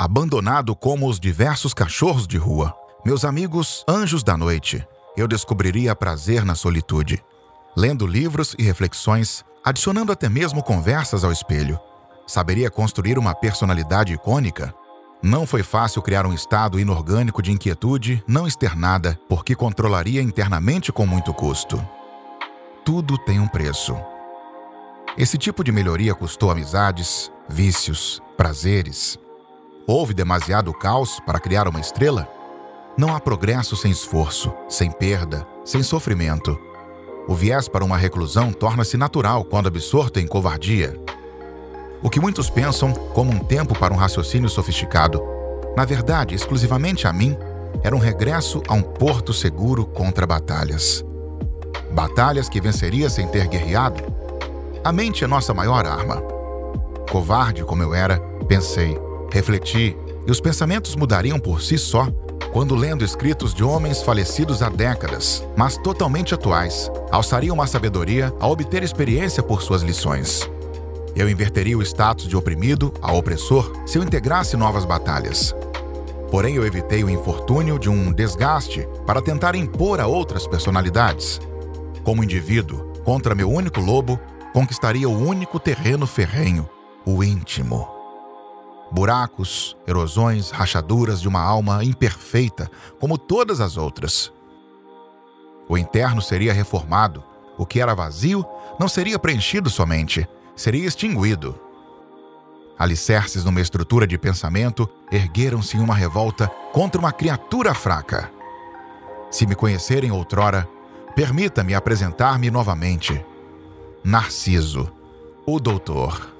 abandonado como os diversos cachorros de rua. Meus amigos anjos da noite, eu descobriria prazer na solitude, lendo livros e reflexões, adicionando até mesmo conversas ao espelho. Saberia construir uma personalidade icônica? Não foi fácil criar um estado inorgânico de inquietude não externada, porque controlaria internamente com muito custo. Tudo tem um preço. Esse tipo de melhoria custou amizades, vícios, prazeres. Houve demasiado caos para criar uma estrela? Não há progresso sem esforço, sem perda, sem sofrimento. O viés para uma reclusão torna-se natural quando absorto em covardia. O que muitos pensam como um tempo para um raciocínio sofisticado, na verdade, exclusivamente a mim, era um regresso a um porto seguro contra batalhas. Batalhas que venceria sem ter guerreado? A mente é nossa maior arma. Covarde como eu era, pensei, refleti, e os pensamentos mudariam por si só quando lendo escritos de homens falecidos há décadas, mas totalmente atuais, alçariam uma sabedoria a obter experiência por suas lições. Eu inverteria o status de oprimido a opressor se eu integrasse novas batalhas. Porém, eu evitei o infortúnio de um desgaste para tentar impor a outras personalidades. Como indivíduo, contra meu único lobo, conquistaria o único terreno ferrenho, o íntimo. Buracos, erosões, rachaduras de uma alma imperfeita, como todas as outras. O interno seria reformado, o que era vazio não seria preenchido somente, seria extinguido. Alicerces numa estrutura de pensamento ergueram-se em uma revolta contra uma criatura fraca. Se me conhecerem outrora, permita-me apresentar-me novamente. Narciso, o doutor.